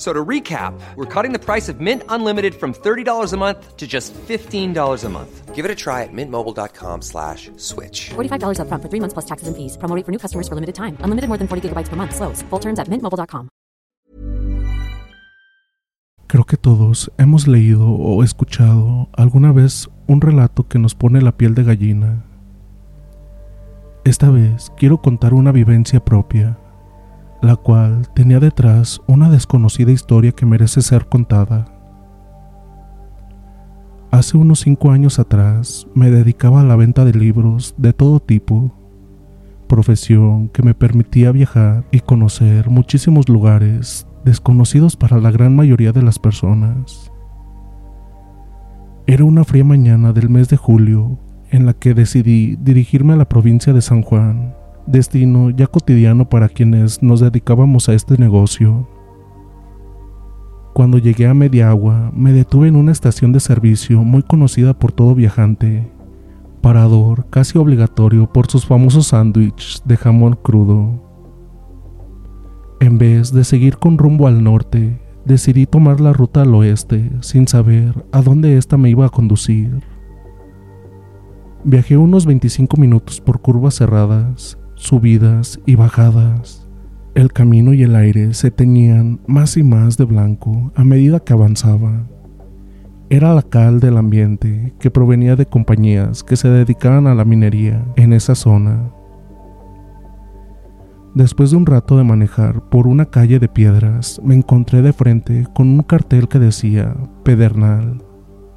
So to recap, we're cutting the price of Mint Unlimited from $30 a month to just $15 a month. Give it a try at mintmobile.com slash switch. $45 up front for three months plus taxes and fees. Promo rate for new customers for limited time. Unlimited more than 40 gigabytes per month. Slows. Full terms at mintmobile.com. Creo que todos hemos leído o escuchado alguna vez un relato que nos pone la piel de gallina. Esta vez quiero contar una vivencia propia la cual tenía detrás una desconocida historia que merece ser contada. Hace unos cinco años atrás me dedicaba a la venta de libros de todo tipo, profesión que me permitía viajar y conocer muchísimos lugares desconocidos para la gran mayoría de las personas. Era una fría mañana del mes de julio en la que decidí dirigirme a la provincia de San Juan destino ya cotidiano para quienes nos dedicábamos a este negocio. Cuando llegué a Media Agua, me detuve en una estación de servicio muy conocida por todo viajante, parador casi obligatorio por sus famosos sándwiches de jamón crudo. En vez de seguir con rumbo al norte, decidí tomar la ruta al oeste sin saber a dónde ésta me iba a conducir. Viajé unos 25 minutos por curvas cerradas subidas y bajadas. El camino y el aire se teñían más y más de blanco a medida que avanzaba. Era la cal del ambiente que provenía de compañías que se dedicaban a la minería en esa zona. Después de un rato de manejar por una calle de piedras, me encontré de frente con un cartel que decía Pedernal,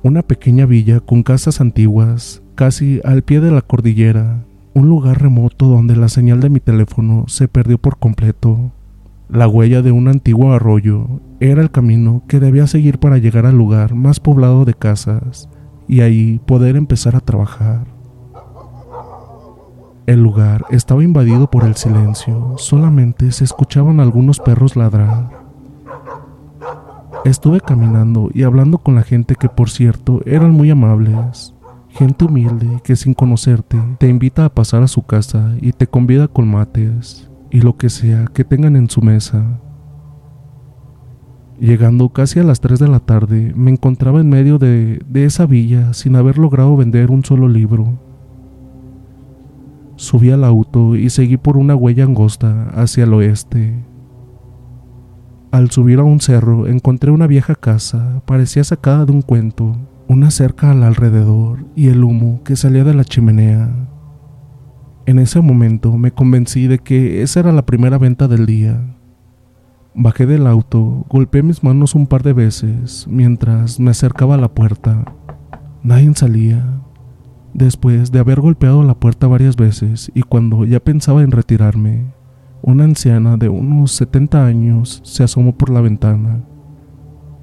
una pequeña villa con casas antiguas casi al pie de la cordillera un lugar remoto donde la señal de mi teléfono se perdió por completo. La huella de un antiguo arroyo era el camino que debía seguir para llegar al lugar más poblado de casas y ahí poder empezar a trabajar. El lugar estaba invadido por el silencio, solamente se escuchaban algunos perros ladrar. Estuve caminando y hablando con la gente que por cierto eran muy amables. Gente humilde que sin conocerte te invita a pasar a su casa y te convida con mates y lo que sea que tengan en su mesa. Llegando casi a las 3 de la tarde, me encontraba en medio de, de esa villa sin haber logrado vender un solo libro. Subí al auto y seguí por una huella angosta hacia el oeste. Al subir a un cerro encontré una vieja casa, parecía sacada de un cuento, una cerca al alrededor y el humo que salía de la chimenea. En ese momento me convencí de que esa era la primera venta del día. Bajé del auto, golpeé mis manos un par de veces mientras me acercaba a la puerta. Nadie salía. Después de haber golpeado la puerta varias veces y cuando ya pensaba en retirarme, una anciana de unos 70 años se asomó por la ventana.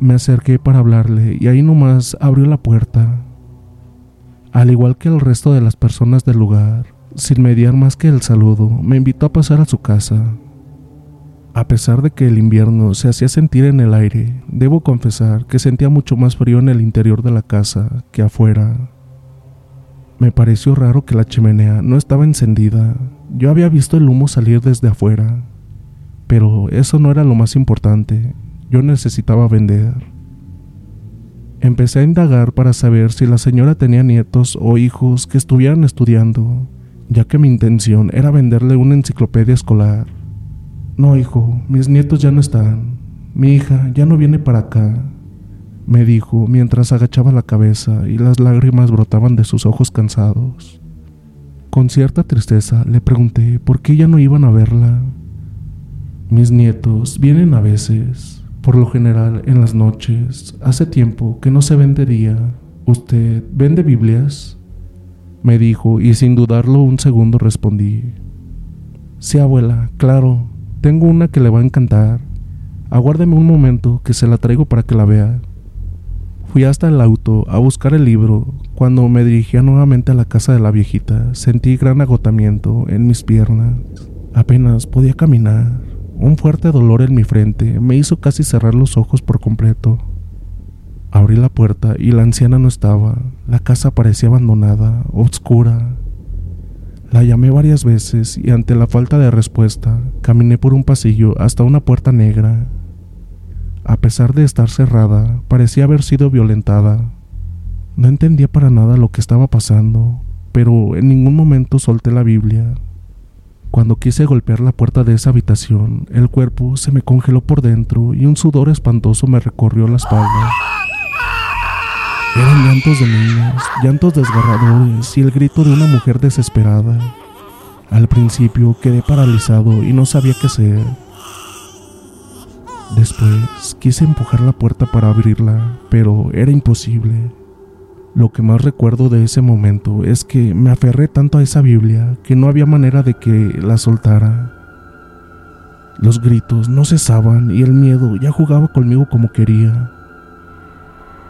Me acerqué para hablarle y ahí nomás abrió la puerta. Al igual que el resto de las personas del lugar, sin mediar más que el saludo, me invitó a pasar a su casa. A pesar de que el invierno se hacía sentir en el aire, debo confesar que sentía mucho más frío en el interior de la casa que afuera. Me pareció raro que la chimenea no estaba encendida. Yo había visto el humo salir desde afuera, pero eso no era lo más importante. Yo necesitaba vender. Empecé a indagar para saber si la señora tenía nietos o hijos que estuvieran estudiando, ya que mi intención era venderle una enciclopedia escolar. No, hijo, mis nietos ya no están. Mi hija ya no viene para acá, me dijo mientras agachaba la cabeza y las lágrimas brotaban de sus ojos cansados. Con cierta tristeza le pregunté por qué ya no iban a verla. Mis nietos vienen a veces, por lo general en las noches. Hace tiempo que no se vende día. ¿Usted vende Biblias? Me dijo y sin dudarlo un segundo respondí. Sí, abuela, claro. Tengo una que le va a encantar. Aguárdeme un momento que se la traigo para que la vea. Fui hasta el auto a buscar el libro. Cuando me dirigía nuevamente a la casa de la viejita, sentí gran agotamiento en mis piernas. Apenas podía caminar. Un fuerte dolor en mi frente me hizo casi cerrar los ojos por completo. Abrí la puerta y la anciana no estaba. La casa parecía abandonada, oscura. La llamé varias veces y ante la falta de respuesta, caminé por un pasillo hasta una puerta negra. A pesar de estar cerrada, parecía haber sido violentada. No entendía para nada lo que estaba pasando, pero en ningún momento solté la Biblia. Cuando quise golpear la puerta de esa habitación, el cuerpo se me congeló por dentro y un sudor espantoso me recorrió la espalda. Eran llantos de niños, llantos desgarradores y el grito de una mujer desesperada. Al principio quedé paralizado y no sabía qué hacer. Después quise empujar la puerta para abrirla, pero era imposible. Lo que más recuerdo de ese momento es que me aferré tanto a esa Biblia que no había manera de que la soltara. Los gritos no cesaban y el miedo ya jugaba conmigo como quería.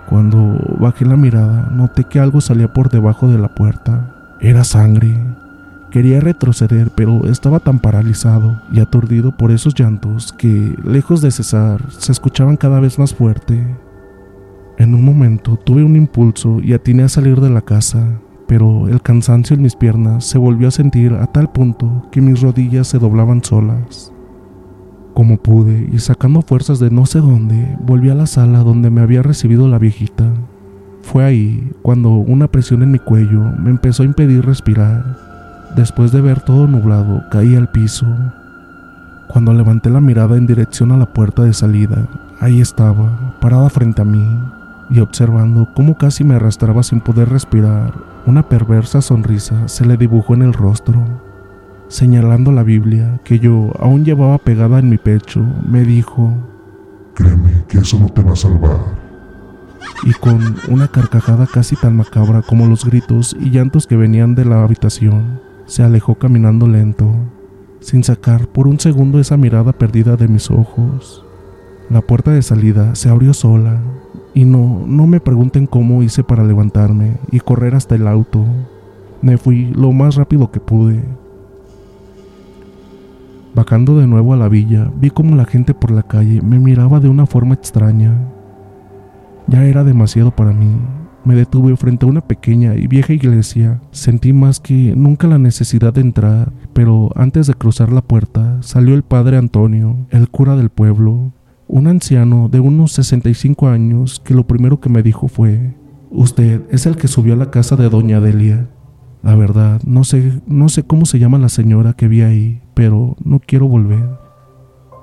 Cuando bajé la mirada, noté que algo salía por debajo de la puerta. Era sangre. Quería retroceder, pero estaba tan paralizado y aturdido por esos llantos que, lejos de cesar, se escuchaban cada vez más fuerte. En un momento tuve un impulso y atiné a salir de la casa, pero el cansancio en mis piernas se volvió a sentir a tal punto que mis rodillas se doblaban solas. Como pude y sacando fuerzas de no sé dónde, volví a la sala donde me había recibido la viejita. Fue ahí cuando una presión en mi cuello me empezó a impedir respirar. Después de ver todo nublado, caí al piso. Cuando levanté la mirada en dirección a la puerta de salida, ahí estaba, parada frente a mí, y observando cómo casi me arrastraba sin poder respirar, una perversa sonrisa se le dibujó en el rostro. Señalando la Biblia que yo aún llevaba pegada en mi pecho, me dijo, Créeme que eso no te va a salvar. Y con una carcajada casi tan macabra como los gritos y llantos que venían de la habitación, se alejó caminando lento, sin sacar por un segundo esa mirada perdida de mis ojos. La puerta de salida se abrió sola y no, no me pregunten cómo hice para levantarme y correr hasta el auto. Me fui lo más rápido que pude. Bajando de nuevo a la villa, vi como la gente por la calle me miraba de una forma extraña. Ya era demasiado para mí. Me detuve frente a una pequeña y vieja iglesia. Sentí más que nunca la necesidad de entrar, pero antes de cruzar la puerta salió el padre Antonio, el cura del pueblo, un anciano de unos 65 años que lo primero que me dijo fue, usted es el que subió a la casa de doña Delia. La verdad, no sé, no sé cómo se llama la señora que vi ahí, pero no quiero volver.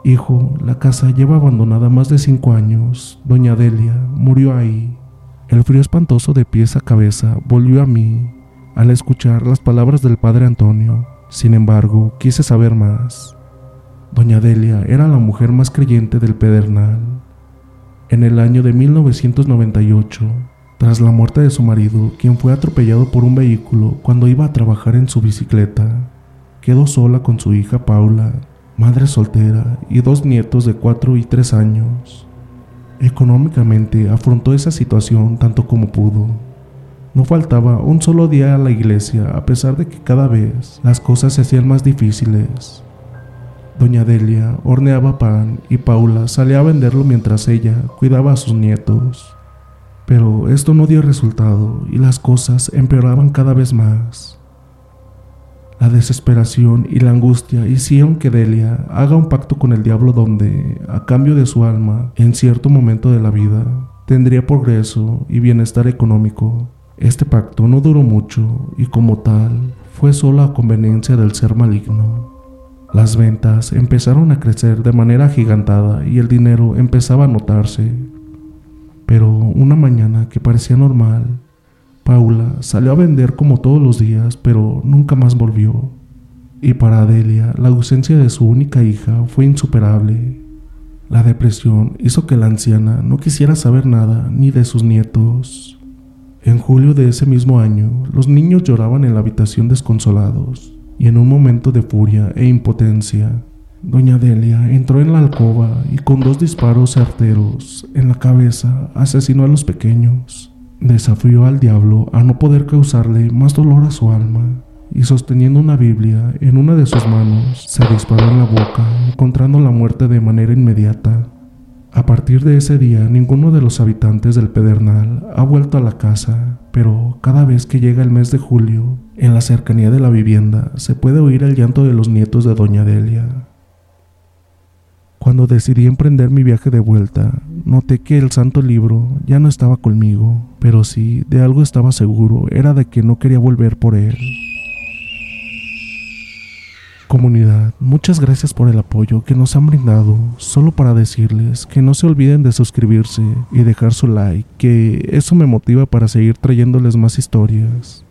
Hijo, la casa lleva abandonada más de cinco años. Doña Delia murió ahí. El frío espantoso de pies a cabeza volvió a mí al escuchar las palabras del padre Antonio. Sin embargo, quise saber más. Doña Delia era la mujer más creyente del Pedernal. En el año de 1998, tras la muerte de su marido, quien fue atropellado por un vehículo cuando iba a trabajar en su bicicleta, quedó sola con su hija Paula, madre soltera y dos nietos de 4 y 3 años. Económicamente afrontó esa situación tanto como pudo. No faltaba un solo día a la iglesia a pesar de que cada vez las cosas se hacían más difíciles. Doña Delia horneaba pan y Paula salía a venderlo mientras ella cuidaba a sus nietos. Pero esto no dio resultado y las cosas empeoraban cada vez más. La desesperación y la angustia hicieron que Delia haga un pacto con el diablo donde, a cambio de su alma, en cierto momento de la vida, tendría progreso y bienestar económico. Este pacto no duró mucho y como tal fue solo a conveniencia del ser maligno. Las ventas empezaron a crecer de manera gigantada y el dinero empezaba a notarse. Pero una mañana que parecía normal, Paula salió a vender como todos los días, pero nunca más volvió. Y para Adelia, la ausencia de su única hija fue insuperable. La depresión hizo que la anciana no quisiera saber nada ni de sus nietos. En julio de ese mismo año, los niños lloraban en la habitación desconsolados, y en un momento de furia e impotencia, doña Delia entró en la alcoba y con dos disparos certeros en la cabeza asesinó a los pequeños. Desafió al diablo a no poder causarle más dolor a su alma, y sosteniendo una Biblia en una de sus manos, se disparó en la boca, encontrando la muerte de manera inmediata. A partir de ese día, ninguno de los habitantes del Pedernal ha vuelto a la casa, pero cada vez que llega el mes de julio, en la cercanía de la vivienda, se puede oír el llanto de los nietos de Doña Delia. Cuando decidí emprender mi viaje de vuelta, noté que el santo libro ya no estaba conmigo, pero sí, de algo estaba seguro, era de que no quería volver por él. Comunidad, muchas gracias por el apoyo que nos han brindado, solo para decirles que no se olviden de suscribirse y dejar su like, que eso me motiva para seguir trayéndoles más historias.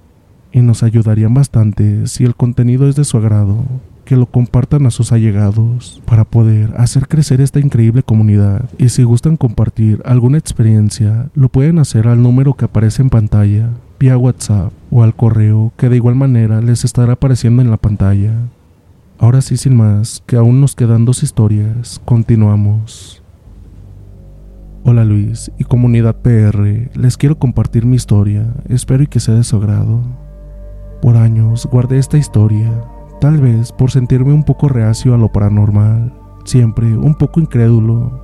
Y nos ayudarían bastante si el contenido es de su agrado que lo compartan a sus allegados para poder hacer crecer esta increíble comunidad. Y si gustan compartir alguna experiencia, lo pueden hacer al número que aparece en pantalla, vía WhatsApp o al correo que de igual manera les estará apareciendo en la pantalla. Ahora sí, sin más, que aún nos quedan dos historias, continuamos. Hola Luis y comunidad PR, les quiero compartir mi historia, espero y que sea de su agrado. Por años guardé esta historia, Tal vez por sentirme un poco reacio a lo paranormal, siempre un poco incrédulo,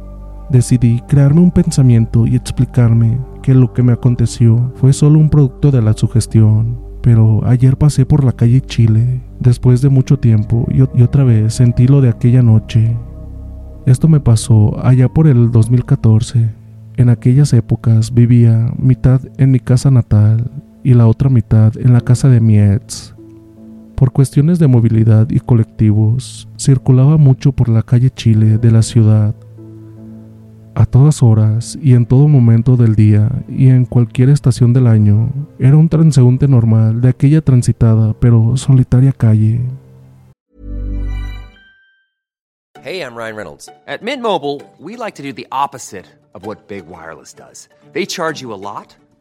decidí crearme un pensamiento y explicarme que lo que me aconteció fue solo un producto de la sugestión. Pero ayer pasé por la calle Chile, después de mucho tiempo, y, otra vez sentí lo de aquella noche. Esto me pasó allá por el 2014. En aquellas épocas vivía mitad en mi casa natal y la otra mitad en la casa de mi ex. Por cuestiones de movilidad y colectivos, circulaba mucho por la calle Chile de la ciudad. A todas horas y en todo momento del día y en cualquier estación del año, era un transeúnte normal de aquella transitada pero solitaria calle. Hey, I'm Ryan Reynolds. At Mint Mobile, we like to do the opposite of what Big Wireless does. They charge you a lot.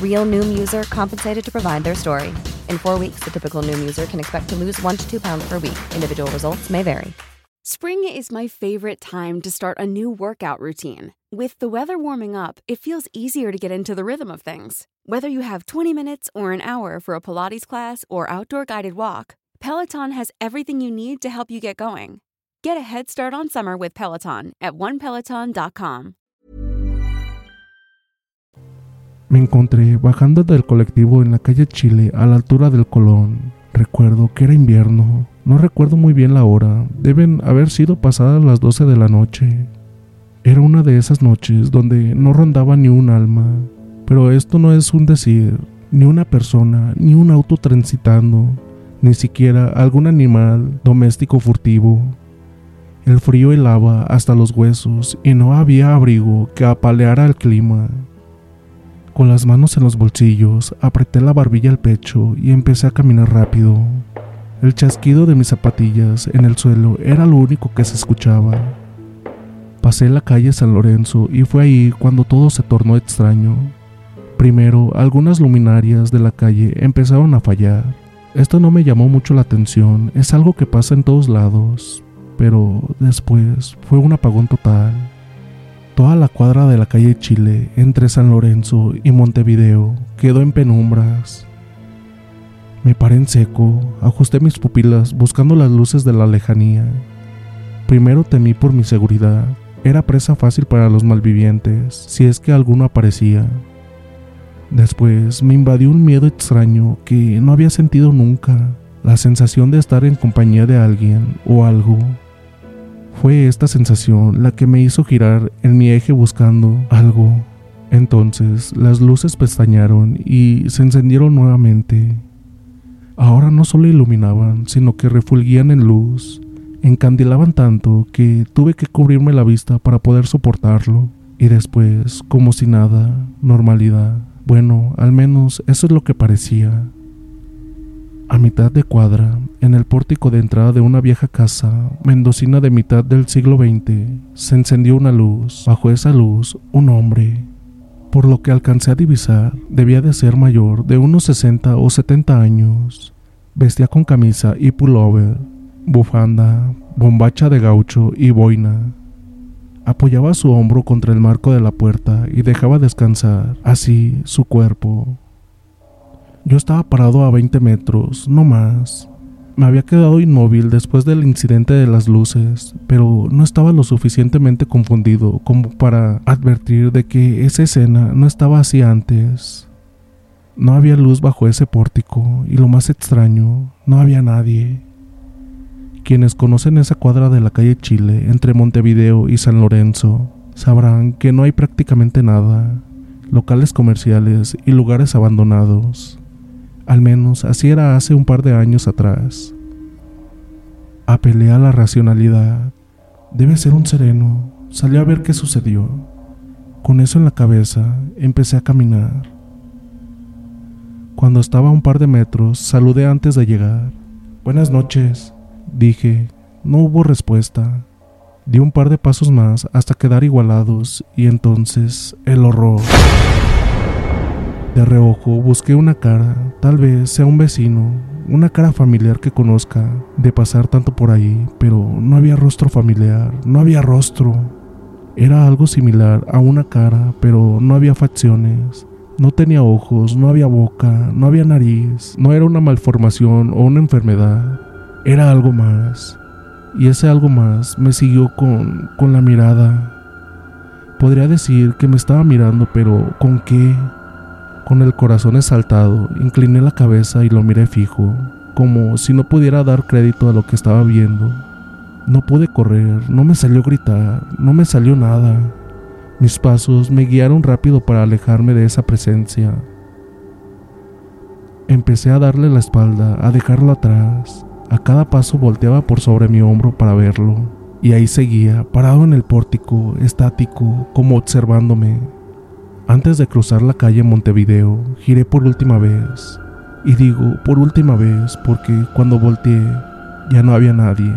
Real Noom user compensated to provide their story. In four weeks, the typical Noom user can expect to lose one to two pounds per week. Individual results may vary. Spring is my favorite time to start a new workout routine. With the weather warming up, it feels easier to get into the rhythm of things. Whether you have 20 minutes or an hour for a Pilates class or outdoor guided walk, Peloton has everything you need to help you get going. Get a head start on summer with Peloton at onepeloton.com. Me encontré bajando del colectivo en la calle Chile a la altura del Colón. Recuerdo que era invierno. No recuerdo muy bien la hora. Deben haber sido pasadas las 12 de la noche. Era una de esas noches donde no rondaba ni un alma. Pero esto no es un decir, ni una persona, ni un auto transitando, ni siquiera algún animal doméstico furtivo. El frío helaba hasta los huesos y no había abrigo que apaleara el clima. Con las manos en los bolsillos, apreté la barbilla al pecho y empecé a caminar rápido. El chasquido de mis zapatillas en el suelo era lo único que se escuchaba. Pasé la calle San Lorenzo y fue ahí cuando todo se tornó extraño. Primero, algunas luminarias de la calle empezaron a fallar. Esto no me llamó mucho la atención, es algo que pasa en todos lados, pero después fue un apagón total. Toda la cuadra de la calle Chile, entre San Lorenzo y Montevideo, quedó en penumbras. Me paré en seco, ajusté mis pupilas buscando las luces de la lejanía. Primero temí por mi seguridad, era presa fácil para los malvivientes, si es que alguno aparecía. Después me invadió un miedo extraño que no había sentido nunca, la sensación de estar en compañía de alguien o algo. Fue esta sensación la que me hizo girar en mi eje buscando algo. Entonces las luces pestañaron y se encendieron nuevamente. Ahora no solo iluminaban, sino que refulgían en luz, encandilaban tanto que tuve que cubrirme la vista para poder soportarlo. Y después, como si nada, normalidad. Bueno, al menos eso es lo que parecía. A mitad de cuadra, en el pórtico de entrada de una vieja casa mendocina de mitad del siglo XX, se encendió una luz. Bajo esa luz, un hombre. Por lo que alcancé a divisar, debía de ser mayor de unos 60 o 70 años. Vestía con camisa y pullover, bufanda, bombacha de gaucho y boina. Apoyaba su hombro contra el marco de la puerta y dejaba descansar así su cuerpo. Yo estaba parado a 20 metros, no más. Me había quedado inmóvil después del incidente de las luces, pero no estaba lo suficientemente confundido como para advertir de que esa escena no estaba así antes. No había luz bajo ese pórtico y lo más extraño, no había nadie. Quienes conocen esa cuadra de la calle Chile entre Montevideo y San Lorenzo sabrán que no hay prácticamente nada, locales comerciales y lugares abandonados. Al menos así era hace un par de años atrás. Apelé a la racionalidad. Debe ser un sereno. Salí a ver qué sucedió. Con eso en la cabeza, empecé a caminar. Cuando estaba a un par de metros, saludé antes de llegar. Buenas noches, dije. No hubo respuesta. Di un par de pasos más hasta quedar igualados y entonces el horror. De reojo busqué una cara, tal vez sea un vecino, una cara familiar que conozca, de pasar tanto por ahí, pero no había rostro familiar, no había rostro. Era algo similar a una cara, pero no había facciones. No tenía ojos, no había boca, no había nariz, no era una malformación o una enfermedad. Era algo más. Y ese algo más me siguió con, con la mirada. Podría decir que me estaba mirando, pero ¿con qué? Con el corazón exaltado, incliné la cabeza y lo miré fijo, como si no pudiera dar crédito a lo que estaba viendo. No pude correr, no me salió gritar, no me salió nada. Mis pasos me guiaron rápido para alejarme de esa presencia. Empecé a darle la espalda, a dejarlo atrás. A cada paso volteaba por sobre mi hombro para verlo, y ahí seguía, parado en el pórtico, estático, como observándome. Antes de cruzar la calle Montevideo, giré por última vez. Y digo por última vez porque cuando volteé ya no había nadie.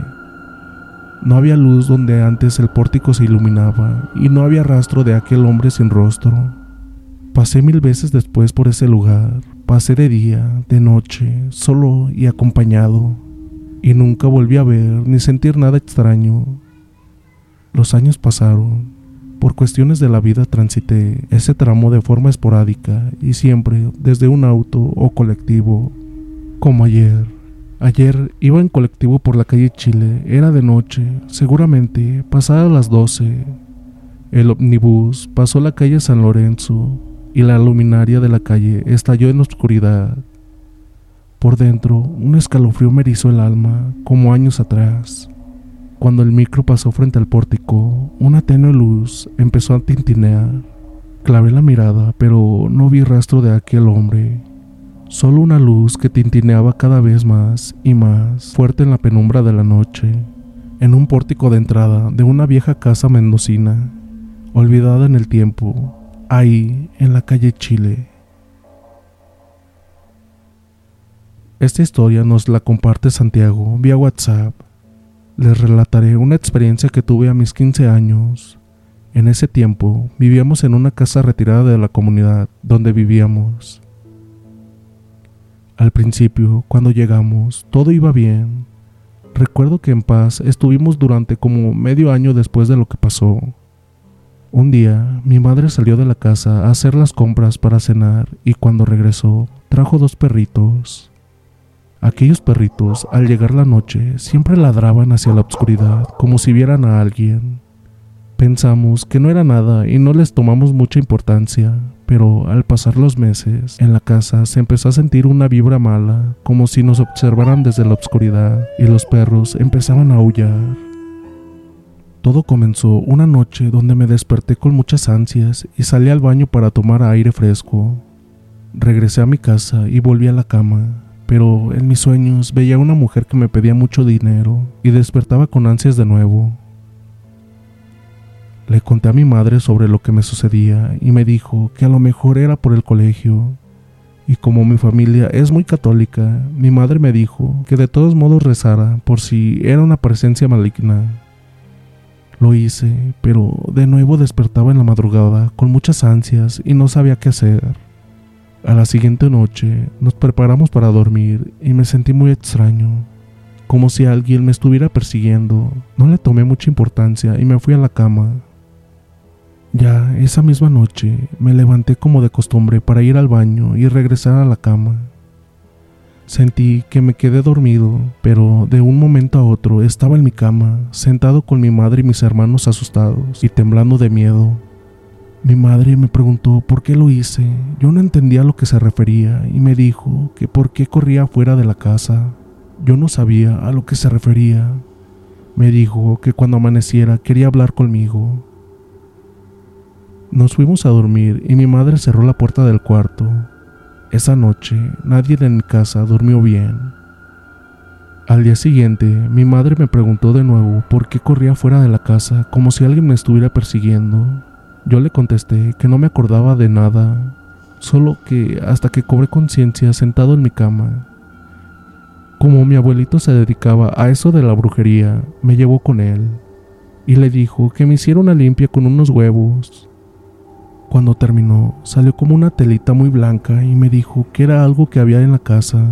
No había luz donde antes el pórtico se iluminaba y no había rastro de aquel hombre sin rostro. Pasé mil veces después por ese lugar, pasé de día, de noche, solo y acompañado, y nunca volví a ver ni sentir nada extraño. Los años pasaron, por cuestiones de la vida transité ese tramo de forma esporádica y siempre desde un auto o colectivo, como ayer. Ayer iba en colectivo por la calle Chile, era de noche, seguramente pasadas las 12. El ómnibus pasó la calle San Lorenzo y la luminaria de la calle estalló en oscuridad. Por dentro, un escalofrío me erizó el alma, como años atrás. Cuando el micro pasó frente al pórtico, una tenue luz empezó a tintinear. Clavé la mirada, pero no vi rastro de aquel hombre. Solo una luz que tintineaba cada vez más y más fuerte en la penumbra de la noche, en un pórtico de entrada de una vieja casa mendocina, olvidada en el tiempo, ahí en la calle Chile. Esta historia nos la comparte Santiago vía WhatsApp. Les relataré una experiencia que tuve a mis 15 años. En ese tiempo vivíamos en una casa retirada de la comunidad donde vivíamos. Al principio, cuando llegamos, todo iba bien. Recuerdo que en paz estuvimos durante como medio año después de lo que pasó. Un día, mi madre salió de la casa a hacer las compras para cenar y cuando regresó, trajo dos perritos. Aquellos perritos, al llegar la noche, siempre ladraban hacia la oscuridad como si vieran a alguien. Pensamos que no era nada y no les tomamos mucha importancia, pero al pasar los meses, en la casa se empezó a sentir una vibra mala, como si nos observaran desde la oscuridad, y los perros empezaban a aullar. Todo comenzó una noche donde me desperté con muchas ansias y salí al baño para tomar aire fresco. Regresé a mi casa y volví a la cama, pero en mis sueños veía a una mujer que me pedía mucho dinero y despertaba con ansias de nuevo. Le conté a mi madre sobre lo que me sucedía y me dijo que a lo mejor era por el colegio. Y como mi familia es muy católica, mi madre me dijo que de todos modos rezara por si era una presencia maligna. Lo hice, pero de nuevo despertaba en la madrugada con muchas ansias y no sabía qué hacer. A la siguiente noche nos preparamos para dormir y me sentí muy extraño, como si alguien me estuviera persiguiendo. No le tomé mucha importancia y me fui a la cama. Ya esa misma noche me levanté como de costumbre para ir al baño y regresar a la cama. Sentí que me quedé dormido, pero de un momento a otro estaba en mi cama, sentado con mi madre y mis hermanos asustados y temblando de miedo. Mi madre me preguntó por qué lo hice. Yo no entendía a lo que se refería y me dijo que por qué corría fuera de la casa. Yo no sabía a lo que se refería. Me dijo que cuando amaneciera quería hablar conmigo, nos fuimos a dormir y mi madre cerró la puerta del cuarto. Esa noche nadie en mi casa durmió bien. Al día siguiente, mi madre me preguntó de nuevo por qué corría fuera de la casa como si alguien me estuviera persiguiendo. Yo le contesté que no me acordaba de nada, solo que hasta que cobré conciencia sentado en mi cama. Como mi abuelito se dedicaba a eso de la brujería, me llevó con él y le dijo que me hiciera una limpia con unos huevos cuando terminó, salió como una telita muy blanca y me dijo que era algo que había en la casa.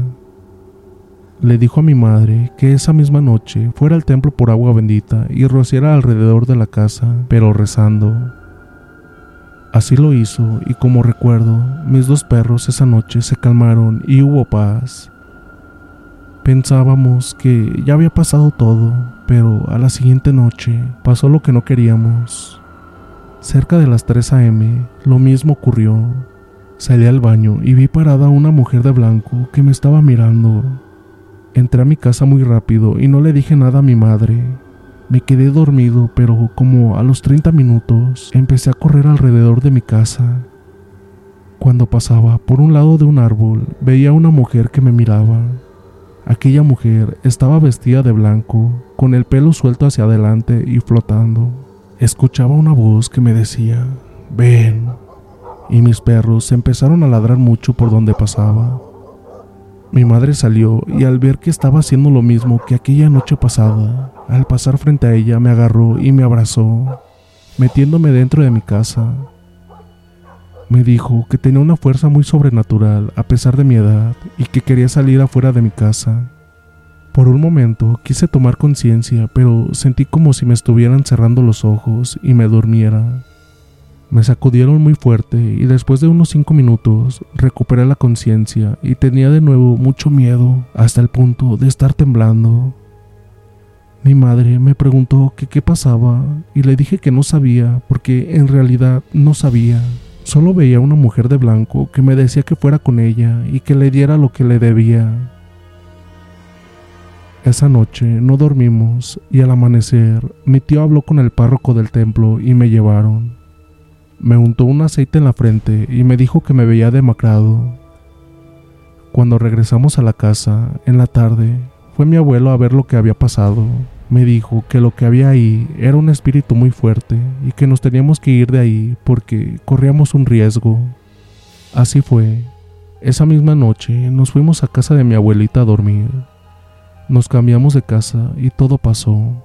Le dijo a mi madre que esa misma noche fuera al templo por agua bendita y rociara alrededor de la casa, pero rezando. Así lo hizo y como recuerdo, mis dos perros esa noche se calmaron y hubo paz. Pensábamos que ya había pasado todo, pero a la siguiente noche pasó lo que no queríamos. Cerca de las 3 a.m., lo mismo ocurrió. Salí al baño y vi parada a una mujer de blanco que me estaba mirando. Entré a mi casa muy rápido y no le dije nada a mi madre. Me quedé dormido, pero como a los 30 minutos empecé a correr alrededor de mi casa. Cuando pasaba por un lado de un árbol, veía a una mujer que me miraba. Aquella mujer estaba vestida de blanco, con el pelo suelto hacia adelante y flotando escuchaba una voz que me decía, ven, y mis perros empezaron a ladrar mucho por donde pasaba. Mi madre salió y al ver que estaba haciendo lo mismo que aquella noche pasada, al pasar frente a ella me agarró y me abrazó, metiéndome dentro de mi casa. Me dijo que tenía una fuerza muy sobrenatural a pesar de mi edad y que quería salir afuera de mi casa. Por un momento quise tomar conciencia, pero sentí como si me estuvieran cerrando los ojos y me durmiera. Me sacudieron muy fuerte y después de unos cinco minutos recuperé la conciencia y tenía de nuevo mucho miedo hasta el punto de estar temblando. Mi madre me preguntó qué pasaba y le dije que no sabía porque en realidad no sabía. Solo veía una mujer de blanco que me decía que fuera con ella y que le diera lo que le debía. Esa noche no dormimos y al amanecer mi tío habló con el párroco del templo y me llevaron. Me untó un aceite en la frente y me dijo que me veía demacrado. Cuando regresamos a la casa, en la tarde, fue mi abuelo a ver lo que había pasado. Me dijo que lo que había ahí era un espíritu muy fuerte y que nos teníamos que ir de ahí porque corríamos un riesgo. Así fue. Esa misma noche nos fuimos a casa de mi abuelita a dormir. Nos cambiamos de casa y todo pasó.